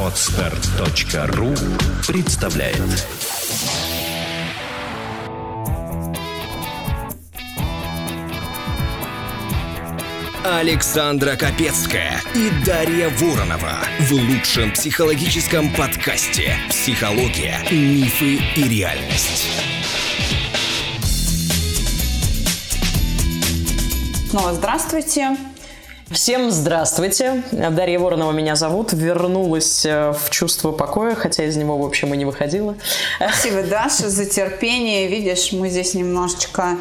Отстар.ру представляет Александра Капецкая и Дарья Воронова в лучшем психологическом подкасте «Психология, мифы и реальность». Снова здравствуйте. Всем здравствуйте. Дарья Воронова меня зовут. Вернулась э, в чувство покоя, хотя из него, в общем, и не выходила. Спасибо, Даша, за терпение. Видишь, мы здесь немножечко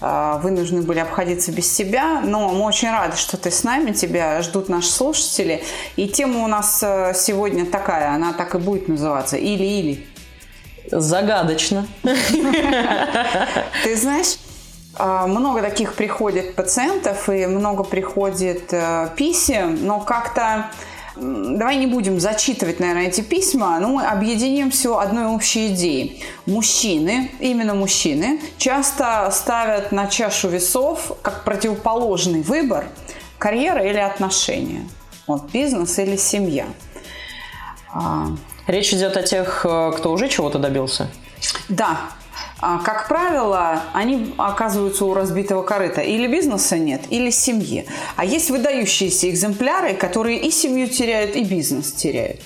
э, вынуждены были обходиться без тебя, но мы очень рады, что ты с нами, тебя ждут наши слушатели. И тема у нас э, сегодня такая, она так и будет называться «Или-или». Загадочно. Ты знаешь, много таких приходит пациентов и много приходит э, писем, но как-то давай не будем зачитывать, наверное, эти письма, но мы объединим все одной общей идеей. Мужчины, именно мужчины, часто ставят на чашу весов как противоположный выбор карьера или отношения. Вот, бизнес или семья. А, Речь идет о тех, э, кто уже чего-то добился? Да, а, как правило, они оказываются у разбитого корыта. Или бизнеса нет, или семьи. А есть выдающиеся экземпляры, которые и семью теряют, и бизнес теряют.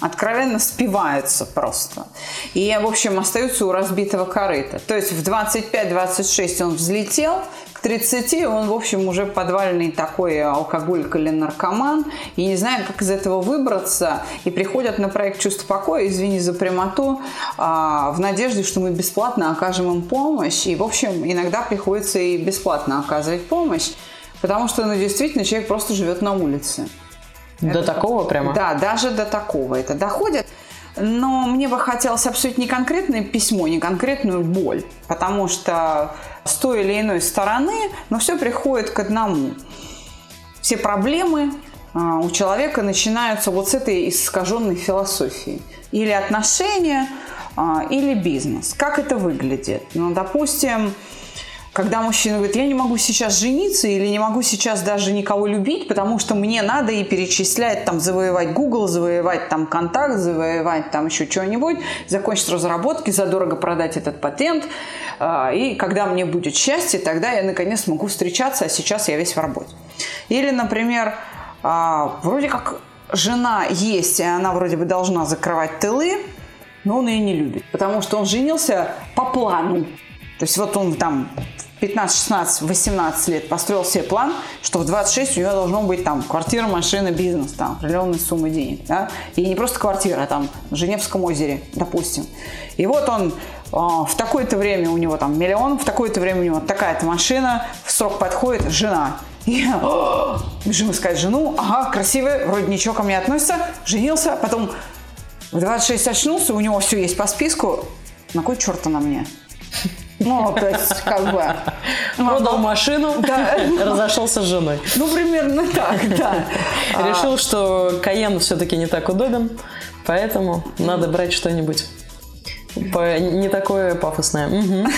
Откровенно спиваются просто. И, в общем, остаются у разбитого корыта. То есть в 25-26 он взлетел, 30 он, в общем, уже подвальный такой алкоголик или наркоман и не знает, как из этого выбраться. И приходят на проект «Чувство покоя», извини за прямоту, а, в надежде, что мы бесплатно окажем им помощь. И, в общем, иногда приходится и бесплатно оказывать помощь, потому что, ну, действительно, человек просто живет на улице. До это, такого прямо? Да, даже до такого это доходит. Но мне бы хотелось обсудить не конкретное письмо, не конкретную боль, потому что с той или иной стороны, но все приходит к одному. Все проблемы а, у человека начинаются вот с этой искаженной философии. Или отношения, а, или бизнес. Как это выглядит? Ну, допустим, когда мужчина говорит, я не могу сейчас жениться или не могу сейчас даже никого любить, потому что мне надо и перечислять, там, завоевать Google, завоевать там контакт, завоевать там еще что-нибудь, закончить разработки, задорого продать этот патент, а, и когда мне будет счастье, тогда я наконец смогу встречаться, а сейчас я весь в работе. Или, например, а, вроде как жена есть, и она вроде бы должна закрывать тылы, но он ее не любит, потому что он женился по плану. То есть вот он там 15, 16, 18 лет построил себе план, что в 26 у него должно быть там квартира, машина, бизнес, там определенная сумма денег. Да? И не просто квартира, а там в Женевском озере, допустим. И вот он э, в такое-то время у него там миллион, в такое-то время у него такая-то машина, в срок подходит жена. И бежим искать жену, ага, красивая, вроде ничего ко мне относится, женился, потом в 26 очнулся, у него все есть по списку, на кой черт она мне? Ну, то есть, как бы... Продал машину, да. разошелся с женой. Ну, примерно так, да. Решил, что Каен все-таки не так удобен, поэтому надо брать что-нибудь не такое пафосное. Угу.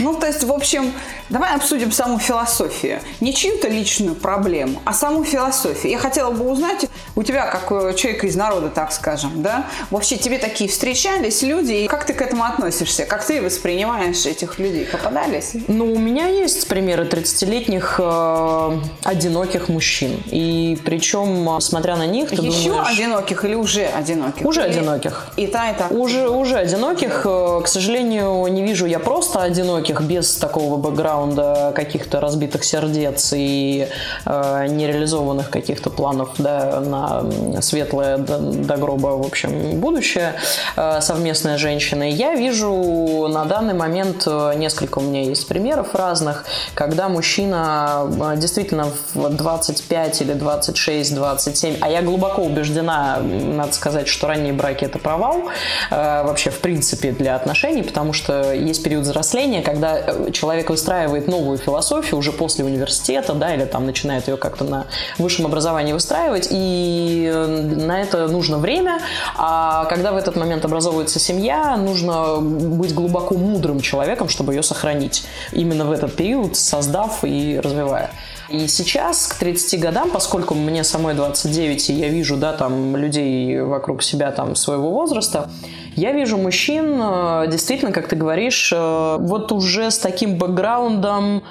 Ну, то есть, в общем, давай обсудим саму философию. Не чью-то личную проблему, а саму философию. Я хотела бы узнать у тебя, как человека из народа, так скажем, да, вообще тебе такие встречались люди, и как ты к этому относишься? Как ты воспринимаешь этих людей? Попадались? Ну, у меня есть примеры 30-летних э, одиноких мужчин. И причем, смотря на них, ты Еще думаешь... одиноких или уже одиноких? Уже или... одиноких. И та, и та. Уже, уже одиноких одиноких, э, к сожалению, не вижу я просто одиноких, без такого бэкграунда каких-то разбитых сердец и э, нереализованных каких-то планов да, на светлое до, до гроба, в общем, будущее э, совместная женщина. Я вижу на данный момент э, несколько у меня есть примеров разных, когда мужчина э, действительно в 25 или 26, 27, а я глубоко убеждена, надо сказать, что ранние браки это провал, э, вообще в принципе принципе для отношений, потому что есть период взросления, когда э, человек выстраивает новую философию уже после университета, да, или там начинает ее как-то на высшем образовании выстраивать, и э, на это нужно время, а когда в этот момент образовывается семья, нужно быть глубоко мудрым человеком, чтобы ее сохранить именно в этот период, создав и развивая. И сейчас, к 30 годам, поскольку мне самой 29, и я вижу, да, там, людей вокруг себя, там, своего возраста, я вижу мужчин, э, действительно, как ты говоришь, э, вот уже с таким бэкграундом,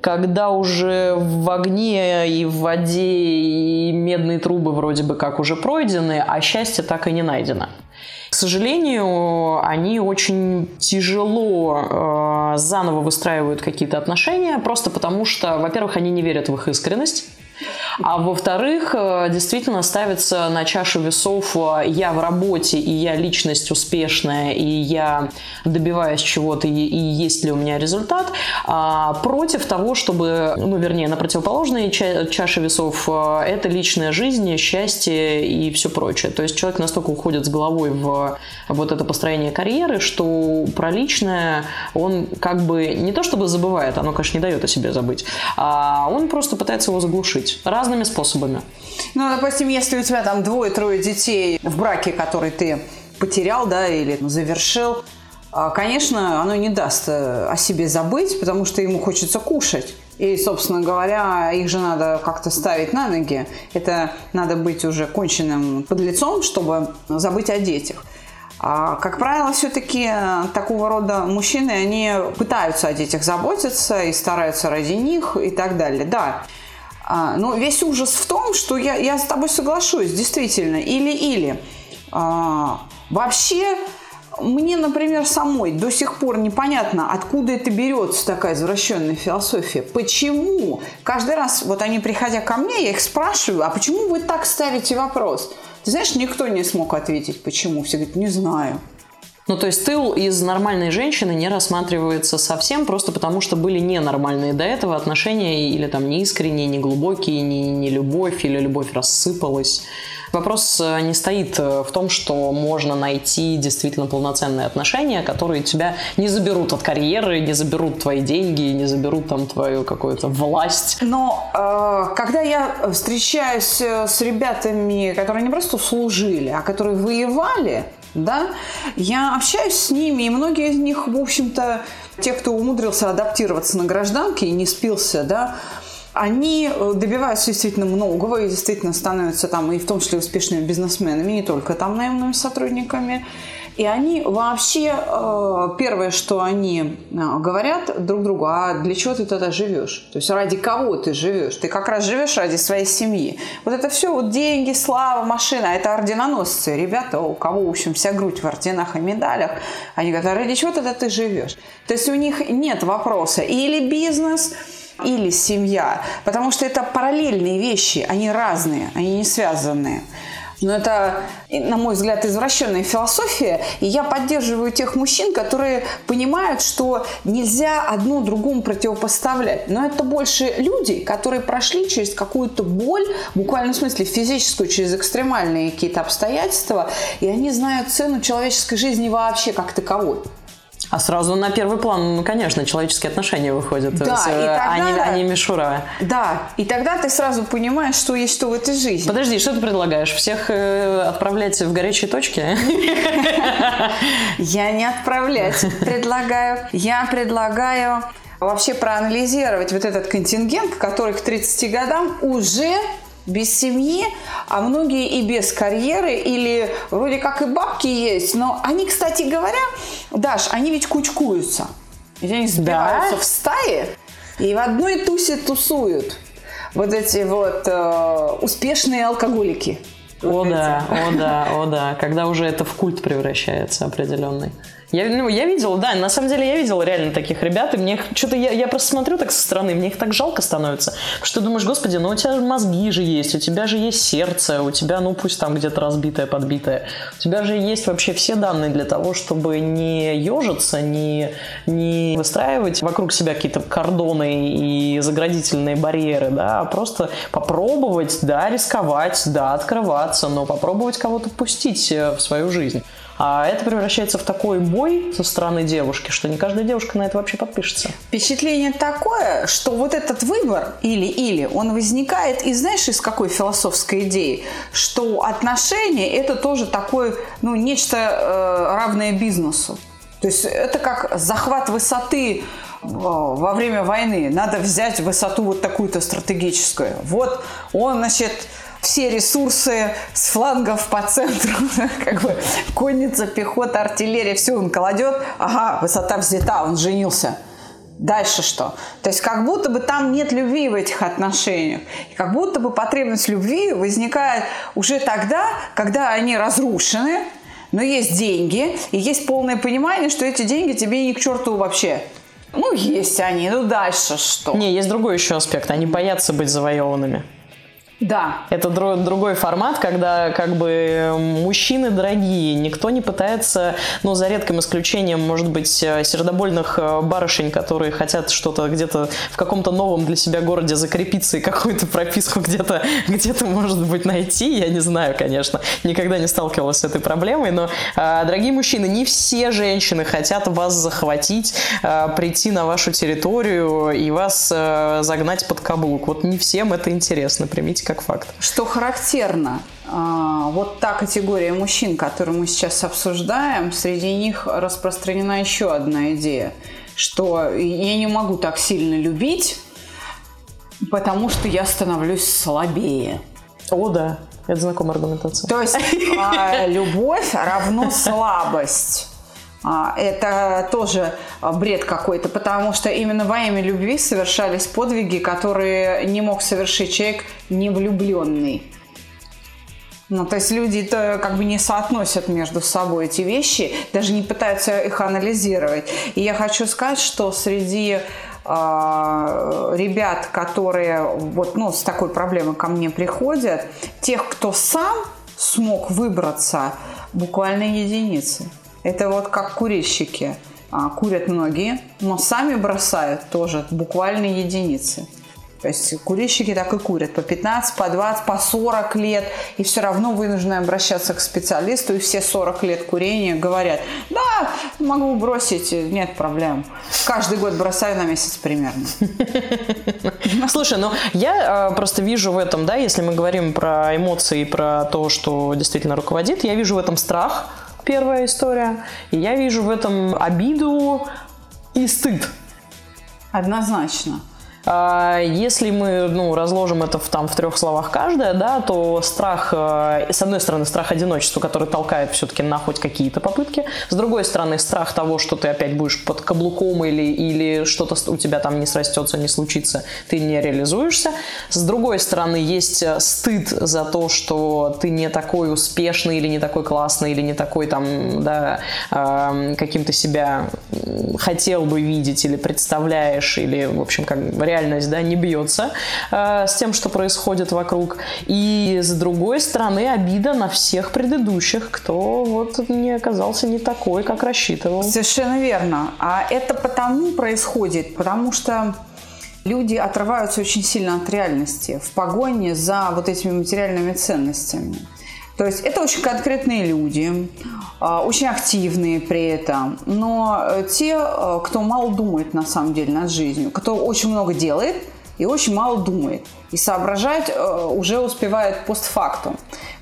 когда уже в огне и в воде и медные трубы вроде бы как уже пройдены, а счастье так и не найдено. К сожалению, они очень тяжело э, заново выстраивают какие-то отношения, просто потому что, во-первых, они не верят в их искренность. А во-вторых, э, действительно ставится на чашу весов э, я в работе, и я личность успешная, и я добиваюсь чего-то, и, и есть ли у меня результат, а против того, чтобы, ну, вернее, на противоположной ча- весов э, это личная жизнь, счастье и все прочее. То есть человек настолько уходит с головой в вот это построение карьеры, что про личное он как бы не то чтобы забывает, оно, конечно, не дает о себе забыть, а он просто пытается его заглушить разными способами. Ну, допустим, если у тебя там двое-трое детей в браке, который ты потерял, да, или завершил, а, конечно, оно не даст э, о себе забыть, потому что ему хочется кушать. И, собственно говоря, их же надо как-то ставить на ноги. Это надо быть уже конченным подлецом, чтобы забыть о детях. А, как правило, все-таки э, такого рода мужчины, они пытаются о детях заботиться и стараются ради них и так далее. Да, а, но весь ужас в том, что я, я с тобой соглашусь, действительно, или-или. А, вообще, мне, например, самой до сих пор непонятно, откуда это берется такая извращенная философия. Почему? Каждый раз, вот они приходя ко мне, я их спрашиваю, а почему вы так ставите вопрос? Ты знаешь, никто не смог ответить, почему. Все говорят, не знаю. Ну, то есть тыл из нормальной женщины не рассматривается совсем, просто потому что были ненормальные до этого отношения, или там неискренние, неглубокие, не, не любовь, или любовь рассыпалась. Вопрос э, не стоит э, в том, что можно найти действительно полноценные отношения, которые тебя не заберут от карьеры, не заберут твои деньги, не заберут там твою какую-то власть. Но э, когда я встречаюсь э, с ребятами, которые не просто служили, а которые воевали, да, я общаюсь с ними, и многие из них, в общем-то, те, кто умудрился адаптироваться на гражданке и не спился, да, они э, добиваются действительно многого и действительно становятся там и в том числе успешными бизнесменами, не только там наемными сотрудниками. И они вообще, э, первое, что они э, говорят друг другу, а для чего ты тогда живешь? То есть ради кого ты живешь? Ты как раз живешь ради своей семьи. Вот это все, вот деньги, слава, машина, это орденоносцы. Ребята, у кого, в общем, вся грудь в орденах и медалях, они говорят, а ради чего тогда ты живешь? То есть у них нет вопроса или бизнес, или семья, потому что это параллельные вещи, они разные, они не связанные. Но это, на мой взгляд, извращенная философия. И я поддерживаю тех мужчин, которые понимают, что нельзя одно другому противопоставлять. Но это больше люди, которые прошли через какую-то боль, в буквальном смысле физическую, через экстремальные какие-то обстоятельства, и они знают цену человеческой жизни вообще как таковой. А сразу на первый план, ну, конечно, человеческие отношения выходят, да, есть, и э, тогда, а, не, а не мишура. Да, и тогда ты сразу понимаешь, что есть что в этой жизни. Подожди, что ты предлагаешь? Всех э, отправлять в горячие точки? Я не отправлять предлагаю. Я предлагаю вообще проанализировать вот этот контингент, который к 30 годам уже без семьи, а многие и без карьеры, или вроде как и бабки есть, но они, кстати говоря, Даш, они ведь кучкуются. Ведь они сбиваются да? в стаи и в одной тусе тусуют. Вот эти вот э, успешные алкоголики. О да, о да, о да. Когда уже это в культ превращается определенный. Я, ну, я видела, да, на самом деле я видела реально таких ребят, и мне что-то, я, я просто смотрю так со стороны, мне их так жалко становится, что думаешь, господи, ну у тебя мозги же есть, у тебя же есть сердце, у тебя, ну пусть там где-то разбитое, подбитое, у тебя же есть вообще все данные для того, чтобы не ежиться, не, не выстраивать вокруг себя какие-то кордоны и заградительные барьеры, да, а просто попробовать, да, рисковать, да, открываться, но попробовать кого-то пустить э, в свою жизнь. А это превращается в такой бой со стороны девушки, что не каждая девушка на это вообще подпишется. Впечатление такое, что вот этот выбор или-или, он возникает из, знаешь, из какой философской идеи? Что отношения – это тоже такое, ну, нечто э, равное бизнесу. То есть это как захват высоты во время войны надо взять высоту вот такую-то стратегическую. Вот он, значит, все ресурсы с флангов по центру, как бы конница, пехота, артиллерия, все он кладет. Ага, высота взята, он женился. Дальше что? То есть как будто бы там нет любви в этих отношениях. И как будто бы потребность любви возникает уже тогда, когда они разрушены, но есть деньги, и есть полное понимание, что эти деньги тебе ни к черту вообще. Ну, есть они, ну дальше что? Не, есть другой еще аспект. Они боятся быть завоеванными. Да. Это дру- другой формат, когда как бы мужчины дорогие, никто не пытается, ну, за редким исключением, может быть, э, сердобольных э, барышень, которые хотят что-то где-то в каком-то новом для себя городе закрепиться и какую-то прописку где-то, где-то, может быть, найти, я не знаю, конечно, никогда не сталкивалась с этой проблемой, но, э, дорогие мужчины, не все женщины хотят вас захватить, прийти на вашу территорию и вас загнать под каблук. Вот не всем это интересно, примите как факт. Что характерно, а, вот та категория мужчин, которую мы сейчас обсуждаем, среди них распространена еще одна идея, что я не могу так сильно любить, потому что я становлюсь слабее. О, да. Это знакомая аргументация. То есть а, любовь равно слабость. А, это тоже бред какой-то, потому что именно во имя любви совершались подвиги, которые не мог совершить человек не влюбленный. Ну, то есть люди -то как бы не соотносят между собой эти вещи, даже не пытаются их анализировать. И я хочу сказать, что среди э, ребят, которые вот, ну, с такой проблемой ко мне приходят, тех, кто сам смог выбраться, буквально единицы. Это вот как курильщики. А, курят многие, но сами бросают тоже буквально единицы. То есть курильщики так и курят по 15, по 20, по 40 лет, и все равно вынуждены обращаться к специалисту, и все 40 лет курения говорят, да, могу бросить, нет проблем. Каждый год бросаю на месяц примерно. Слушай, ну я э, просто вижу в этом, да, если мы говорим про эмоции про то, что действительно руководит, я вижу в этом страх, первая история. И я вижу в этом обиду и стыд. Однозначно. А, если мы ну, разложим это в, там, в трех словах каждое, да, то страх, э, с одной стороны, страх одиночества, который толкает все-таки на хоть какие-то попытки, с другой стороны, страх того, что ты опять будешь под каблуком или, или что-то у тебя там не срастется, не случится, ты не реализуешься. С другой стороны, есть э, стыд за то, что ты не такой успешный или не такой классный, или не такой там, да, э, каким то себя хотел бы видеть или представляешь, или, в общем, как реальность, да, не бьется э, с тем, что происходит вокруг. И с другой стороны, обида на всех предыдущих, кто вот не оказался не такой, как рассчитывал. Совершенно верно. А это потому происходит, потому что люди отрываются очень сильно от реальности в погоне за вот этими материальными ценностями. То есть это очень конкретные люди, а, очень активные при этом, но э, те, э, кто мало думает на самом деле над жизнью, кто очень много делает и очень мало думает. И соображать э, уже успевает постфактум.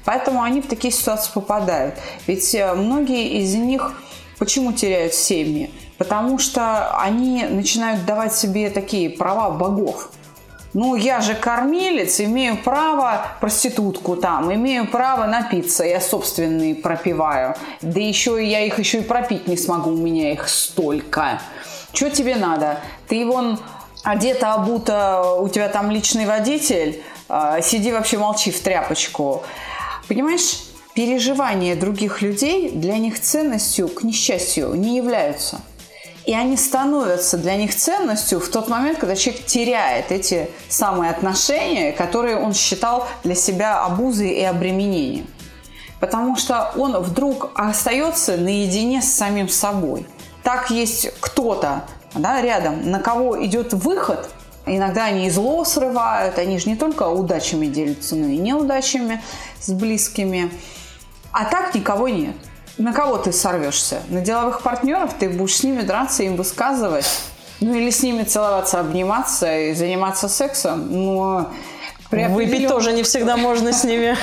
Поэтому они в такие ситуации попадают. Ведь многие из них почему теряют семьи? Потому что они начинают давать себе такие права богов – ну, я же кормилец, имею право проститутку там, имею право напиться, я собственные пропиваю. Да еще я их еще и пропить не смогу, у меня их столько. Что тебе надо? Ты вон одета, обута, у тебя там личный водитель, а, сиди вообще молчи в тряпочку. Понимаешь, переживания других людей для них ценностью, к несчастью, не являются – и они становятся для них ценностью в тот момент, когда человек теряет эти самые отношения, которые он считал для себя обузой и обременением. Потому что он вдруг остается наедине с самим собой. Так есть кто-то да, рядом, на кого идет выход, Иногда они и зло срывают, они же не только удачами делятся, но и неудачами с близкими. А так никого нет. На кого ты сорвешься? На деловых партнеров ты будешь с ними драться, им высказывать? Ну или с ними целоваться, обниматься и заниматься сексом? Но Выпить тоже не всегда можно с ними.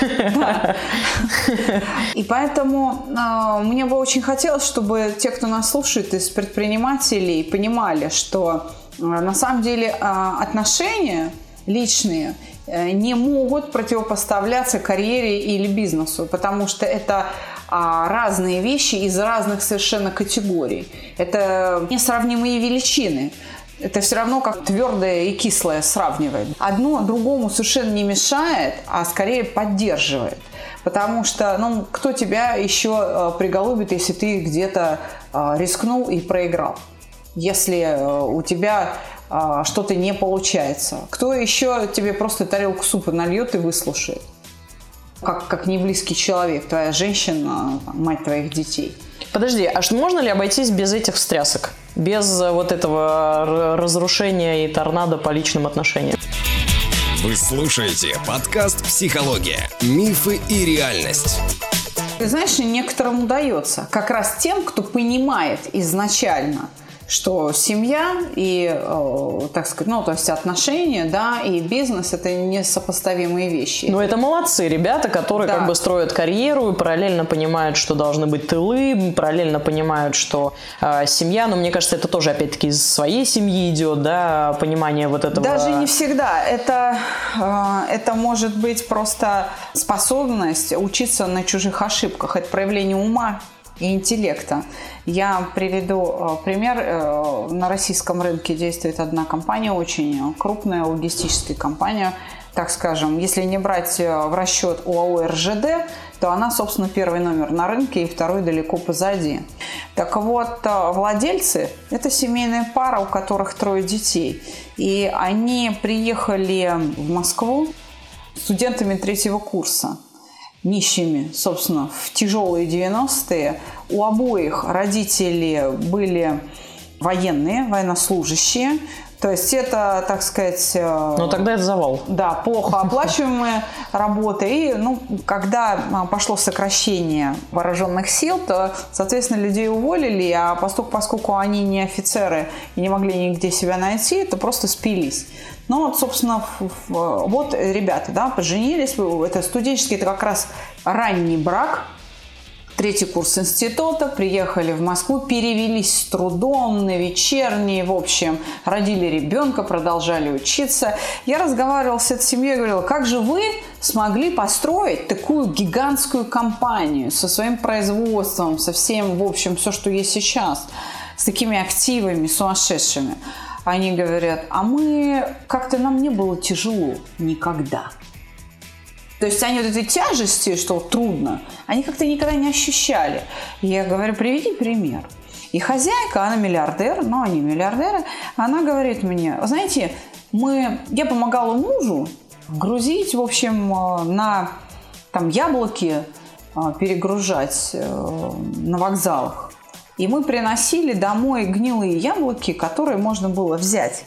И поэтому э, мне бы очень хотелось, чтобы те, кто нас слушает из предпринимателей, понимали, что э, на самом деле э, отношения личные э, не могут противопоставляться карьере или бизнесу, потому что это а, разные вещи из разных совершенно категорий. Это несравнимые величины. Это все равно как твердое и кислое сравнивает. Одно другому совершенно не мешает, а скорее поддерживает. Потому что, ну, кто тебя еще э, приголубит, если ты где-то э, рискнул и проиграл? Если э, у тебя что-то не получается. Кто еще тебе просто тарелку супа нальет и выслушает? Как, как не близкий человек, твоя женщина, мать твоих детей. Подожди, а что можно ли обойтись без этих встрясок? Без э, вот этого разрушения и торнадо по личным отношениям? Вы слушаете подкаст «Психология. Мифы и реальность». Ты знаешь, некоторым удается. Как раз тем, кто понимает изначально – что семья и, э, так сказать, ну, то есть отношения, да, и бизнес – это несопоставимые вещи. Ну, это молодцы ребята, которые да. как бы строят карьеру и параллельно понимают, что должны быть тылы, параллельно понимают, что э, семья, но мне кажется, это тоже, опять-таки, из своей семьи идет, да, понимание вот этого. Даже не всегда. Это, э, это может быть просто способность учиться на чужих ошибках. Это проявление ума и интеллекта. Я приведу э, пример. Э, на российском рынке действует одна компания, очень крупная логистическая компания, так скажем, если не брать э, в расчет УАО РЖД, то она, собственно, первый номер на рынке и второй далеко позади. Так вот, владельцы – это семейная пара, у которых трое детей. И они приехали в Москву студентами третьего курса – нищими, собственно, в тяжелые 90-е. У обоих родители были военные, военнослужащие. То есть это, так сказать... Э, ну, тогда это завал. Да, плохо оплачиваемая работа. И, ну, когда а, пошло сокращение вооруженных сил, то, соответственно, людей уволили, а поскольку, поскольку они не офицеры и не могли нигде себя найти, то просто спились. Ну, вот, собственно, вот ребята, да, поженились, это студенческий, это как раз ранний брак, третий курс института, приехали в Москву, перевелись с трудом на вечерние, в общем, родили ребенка, продолжали учиться. Я разговаривала с этой семьей, говорила, как же вы смогли построить такую гигантскую компанию со своим производством, со всем, в общем, все, что есть сейчас, с такими активами сумасшедшими они говорят, а мы, как-то нам не было тяжело никогда. То есть они вот этой тяжести, что трудно, они как-то никогда не ощущали. Я говорю, приведи пример. И хозяйка, она миллиардер, но они миллиардеры, она говорит мне, знаете, мы, я помогала мужу грузить, в общем, э, на там яблоки э, перегружать э, на вокзалах. И мы приносили домой гнилые яблоки, которые можно было взять,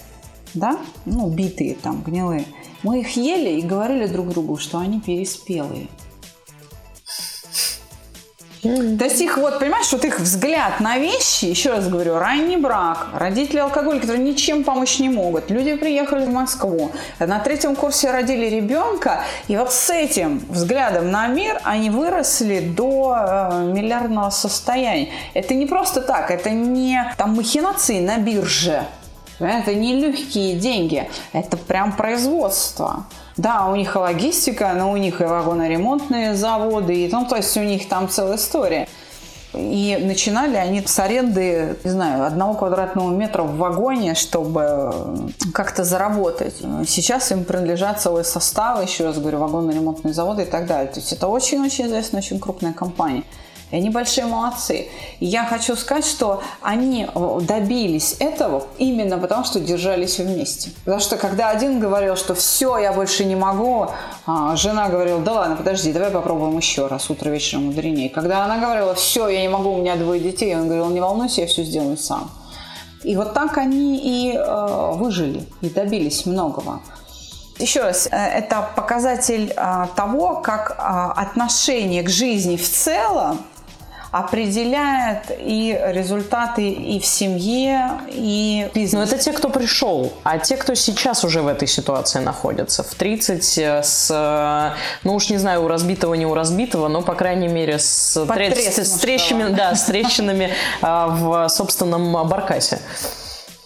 да, ну, битые там, гнилые. Мы их ели и говорили друг другу, что они переспелые. То есть их вот, понимаешь, вот их взгляд на вещи, еще раз говорю, ранний брак, родители алкоголики, которые ничем помочь не могут. Люди приехали в Москву, на третьем курсе родили ребенка, и вот с этим взглядом на мир они выросли до э, миллиардного состояния. Это не просто так, это не там махинации на бирже, это не легкие деньги, это прям производство. Да, у них и логистика, но у них и вагоноремонтные заводы, и, ну, то есть у них там целая история. И начинали они с аренды, не знаю, одного квадратного метра в вагоне, чтобы как-то заработать. Сейчас им принадлежат целые составы, еще раз говорю, вагонно-ремонтные заводы и так далее. То есть это очень-очень известная, очень крупная компания. И они большие молодцы. И я хочу сказать, что они э, добились этого именно потому, что держались вместе. Потому что когда один говорил, что все, я больше не могу, а жена говорила, да ладно, подожди, давай попробуем еще раз, утро вечером мудренее. Когда она говорила, все, я не могу, у меня двое детей, он говорил, не волнуйся, я все сделаю сам. И вот так они и э, выжили, и добились многого. Еще раз, э, это показатель э, того, как э, отношение к жизни в целом определяет и результаты и в семье, и в бизнесе. Но это те, кто пришел, а те, кто сейчас уже в этой ситуации находится, в 30 э, с, э, ну уж не знаю, у разбитого, не у разбитого, но, по крайней мере, с, тре- с, трещинами, да, с трещинами а, в собственном баркасе.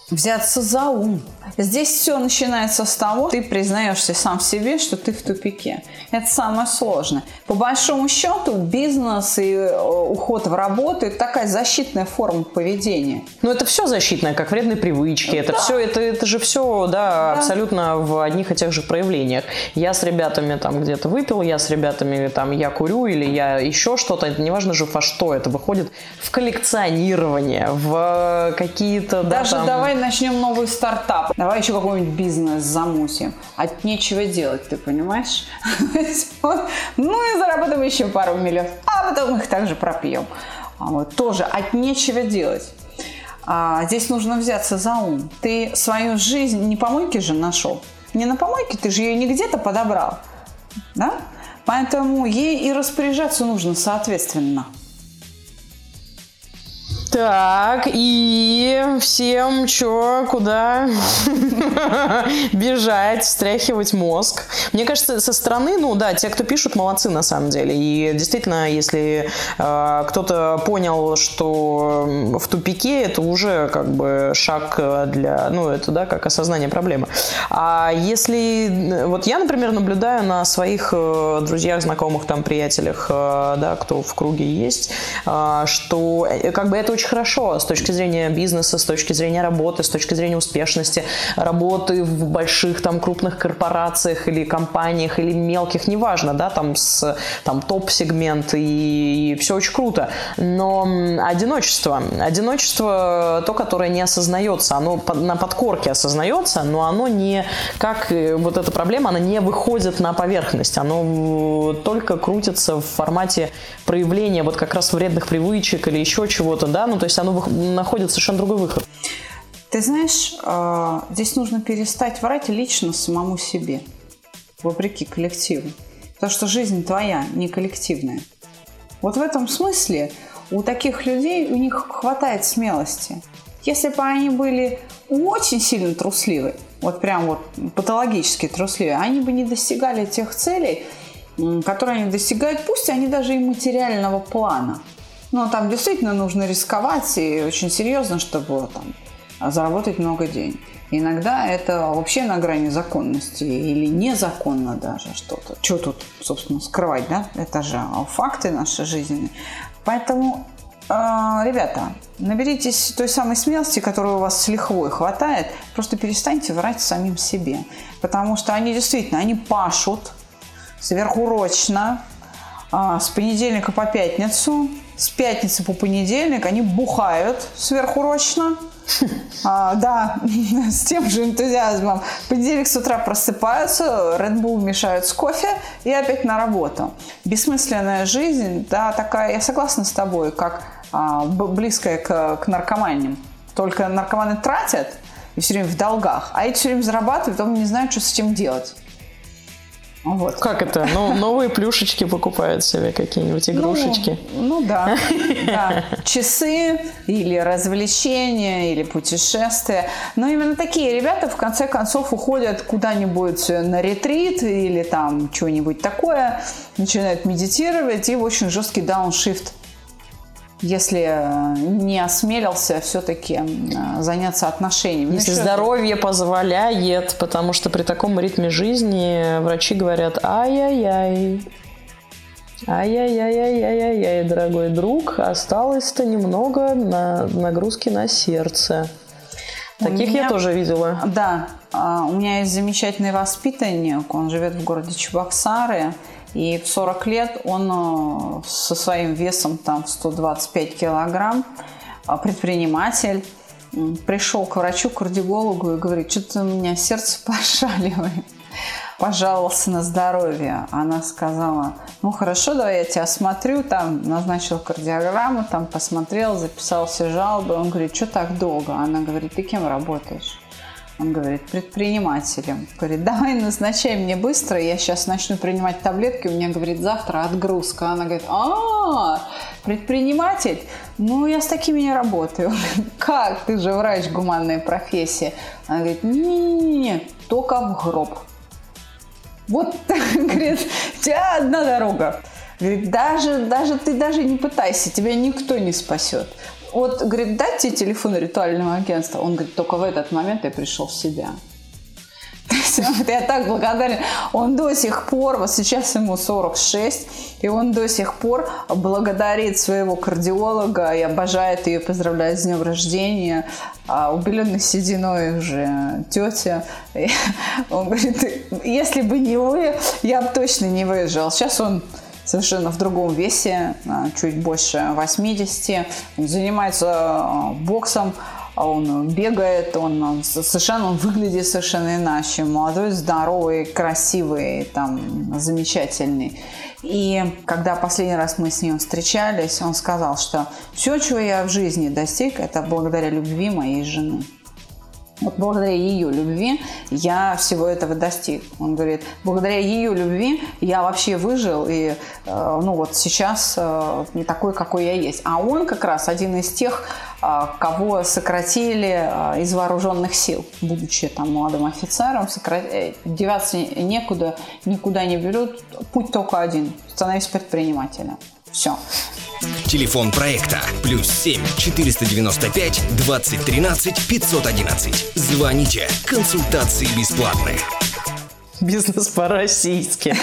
Взяться за ум. Здесь все начинается с того, ты признаешься сам себе, что ты в тупике. Это самое сложное. По большому счету, бизнес и э, уход в работу – это такая защитная форма поведения. Ну, это все защитное, как вредные привычки. Это Да. все, это, это же все, да, абсолютно в одних и тех же проявлениях. Я с ребятами там где-то выпил, я с ребятами там я курю или я еще что-то. Это неважно же во что. Это выходит в коллекционирование, в какие-то, да, Даже там- давай начнем новый стартап. Давай еще какой-нибудь бизнес замутим. От нечего делать, ты понимаешь? Ну и заработаем еще пару миллионов. А потом их также пропьем. А Вот, тоже от нечего делать. А, здесь нужно взяться за ум. Ты свою жизнь не помойки же нашел. Не на помойке, ты же ее не где-то подобрал. Да? Поэтому ей и распоряжаться нужно соответственно. Так, и всем чё, куда бежать, встряхивать мозг. Мне кажется, со стороны, ну да, те, кто пишут, молодцы на самом деле. И действительно, если э, кто-то понял, что в тупике, это уже как бы шаг для, ну это да, как осознание проблемы. А если, вот я, например, наблюдаю на своих э, друзьях, знакомых, там, приятелях, э, да, кто в круге есть, э, что э, как бы это очень хорошо с точки зрения бизнеса, с точки зрения работы, с точки зрения успешности, работы в больших там крупных корпорациях или компаниях или мелких, неважно, да, там с там топ-сегмент и, все очень круто. Но одиночество, одиночество то, которое не осознается, оно на подкорке осознается, но оно не, как э, вот эта проблема, она не выходит на поверхность, оно только крутится в формате проявления вот как раз вредных привычек или еще чего-то, да, ну то есть оно находит совершенно другой выход. Ты знаешь, э, здесь нужно перестать врать лично самому себе, вопреки коллективу. Потому что жизнь твоя, не коллективная. Вот в этом смысле у таких людей, у них хватает смелости. Если бы они были очень сильно трусливы, вот прям вот патологически трусливые, они бы не достигали тех целей, которые они достигают, пусть они даже и материального плана. Но там действительно нужно рисковать и очень серьезно, чтобы там, заработать много денег. Иногда это вообще на грани законности или незаконно даже что-то. Что тут, собственно, скрывать, да? Это же факты нашей жизни. Поэтому, э, ребята, наберитесь той самой смелости, которой у вас с лихвой хватает. Просто перестаньте врать самим себе. Потому что они действительно, они пашут сверхурочно, с понедельника по пятницу, с пятницы по понедельник они бухают сверхурочно. А, да, с тем же энтузиазмом. В понедельник с утра просыпаются, Red Bull мешают с кофе и опять на работу. Бессмысленная жизнь, да, такая, я согласна с тобой, как а, близкая к, к наркоманиям. Только наркоманы тратят и все время в долгах, а эти все время зарабатывают, потом не знают, что с этим делать. Вот. Как это? Ну, новые плюшечки покупают себе какие-нибудь игрушечки. Ну, ну да, да. Часы или развлечения, или путешествия. Но именно такие ребята в конце концов уходят куда-нибудь на ретрит или там что-нибудь такое, начинают медитировать и в очень жесткий дауншифт если э, не осмелился все-таки э, заняться отношениями. Ну, Если еще- здоровье позволяет, потому что при таком ритме жизни врачи говорят ай-яй-яй. Ай-яй-яй-яй-яй-яй, дорогой друг, осталось-то немного на нагрузки на сердце. Таких меня- я тоже видела. Да, а, у меня есть замечательный воспитанник, он живет в городе Чебоксары, и в 40 лет он э, со своим весом там в 125 килограмм, а, предприниматель, пришел к врачу, кардиологу и говорит, что-то у меня сердце пошаливает. Пожаловался на здоровье. Она сказала, ну хорошо, давай я тебя осмотрю. Там назначил кардиограмму, там посмотрел, записал все жалобы. Он говорит, что так долго? Она говорит, ты кем работаешь? Он говорит, предпринимателем. Говорит, давай назначай мне быстро, я сейчас начну принимать таблетки. У меня, говорит, завтра отгрузка. Она говорит, а, предприниматель? Ну, я с такими не работаю. Как? Ты же врач, гуманная профессия. Она говорит, не, только в гроб. Вот, говорит, у тебя одна дорога. Говорит, даже, даже ты даже не пытайся, тебя никто не спасет. Вот, говорит, дать тебе телефон ритуального агентства. Он говорит, только в этот момент я пришел в себя. Я так благодарен. Он до сих пор, вот сейчас ему 46, и он до сих пор благодарит своего кардиолога и обожает ее, поздравляет с днем рождения. А убеленной сединой уже тетя. И он говорит, если бы не вы, я бы точно не выезжал. Сейчас он совершенно в другом весе, а, чуть больше 80. Он занимается а, боксом, а он бегает, он совершенно он выглядит совершенно иначе. Молодой, здоровый, красивый, там, замечательный. И когда последний раз мы с ним встречались, он сказал, что все, чего я в жизни достиг, это благодаря любви моей жены. Вот благодаря ее любви я всего этого достиг. Он говорит, благодаря ее любви я вообще выжил и, э, ну вот сейчас э, не такой, какой я есть. А он как раз один из тех, э, кого сократили из вооруженных сил, будучи там молодым офицером, сокра... деваться некуда, никуда не берут, путь только один, становись предпринимателем. Все. Телефон проекта плюс 7 495 2013 511. Звоните. Консультации бесплатные. Бизнес по-российски.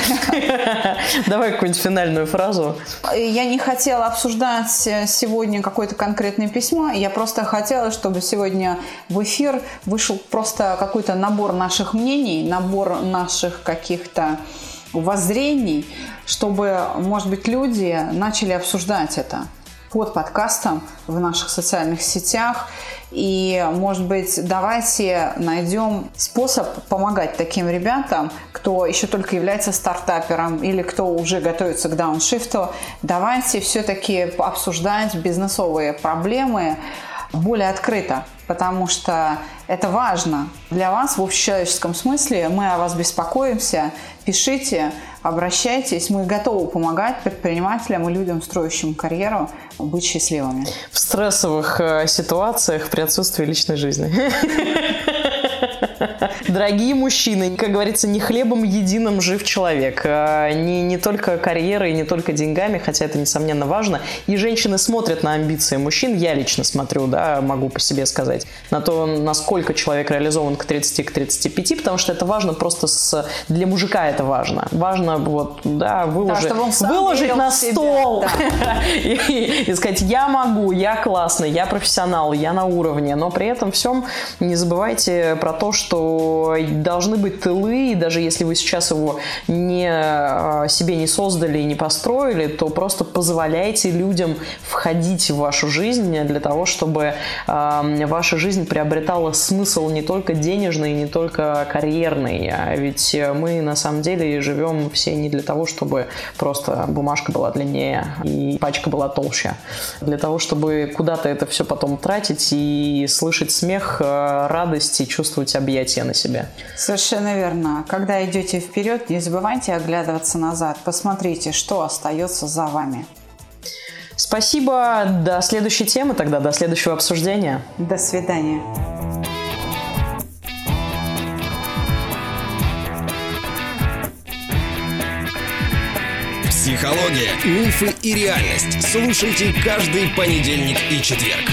Давай какую-нибудь финальную фразу. Я не хотела обсуждать сегодня какое-то конкретное письмо. Я просто хотела, чтобы сегодня в эфир вышел просто какой-то набор наших мнений, набор наших каких-то воззрений, чтобы, может быть, люди начали обсуждать это под подкастом в наших социальных сетях. И, может быть, давайте найдем способ помогать таким ребятам, кто еще только является стартапером или кто уже готовится к дауншифту. Давайте все-таки обсуждать бизнесовые проблемы более открыто, потому что это важно для вас в общечеловеческом смысле. Мы о вас беспокоимся. Пишите, обращайтесь. Мы готовы помогать предпринимателям и людям, строящим карьеру, быть счастливыми. В стрессовых э, ситуациях при отсутствии личной жизни. Дорогие мужчины, как говорится, не хлебом единым жив человек. А, не, не только карьерой, не только деньгами, хотя это, несомненно, важно. И женщины смотрят на амбиции мужчин. Я лично смотрю, да, могу по себе сказать, на то, насколько человек реализован к 30, к 35, потому что это важно просто с... Для мужика это важно. Важно вот, да, выложить, да, выложить на стол да. и, и сказать, я могу, я классный, я профессионал, я на уровне, но при этом всем не забывайте про то, что должны быть тылы, и даже если вы сейчас его не, а, себе не создали и не построили, то просто позволяйте людям входить в вашу жизнь для того, чтобы э, ваша жизнь приобретала смысл не только денежный, не только карьерный. А ведь мы на самом деле живем все не для того, чтобы просто бумажка была длиннее и пачка была толще. Для того, чтобы куда-то это все потом тратить и слышать смех, а, радость и чувствовать объятия на себе. Совершенно верно. Когда идете вперед, не забывайте оглядываться назад. Посмотрите, что остается за вами. Спасибо. До следующей темы тогда, до следующего обсуждения. До свидания. Психология, мифы и реальность. Слушайте каждый понедельник и четверг.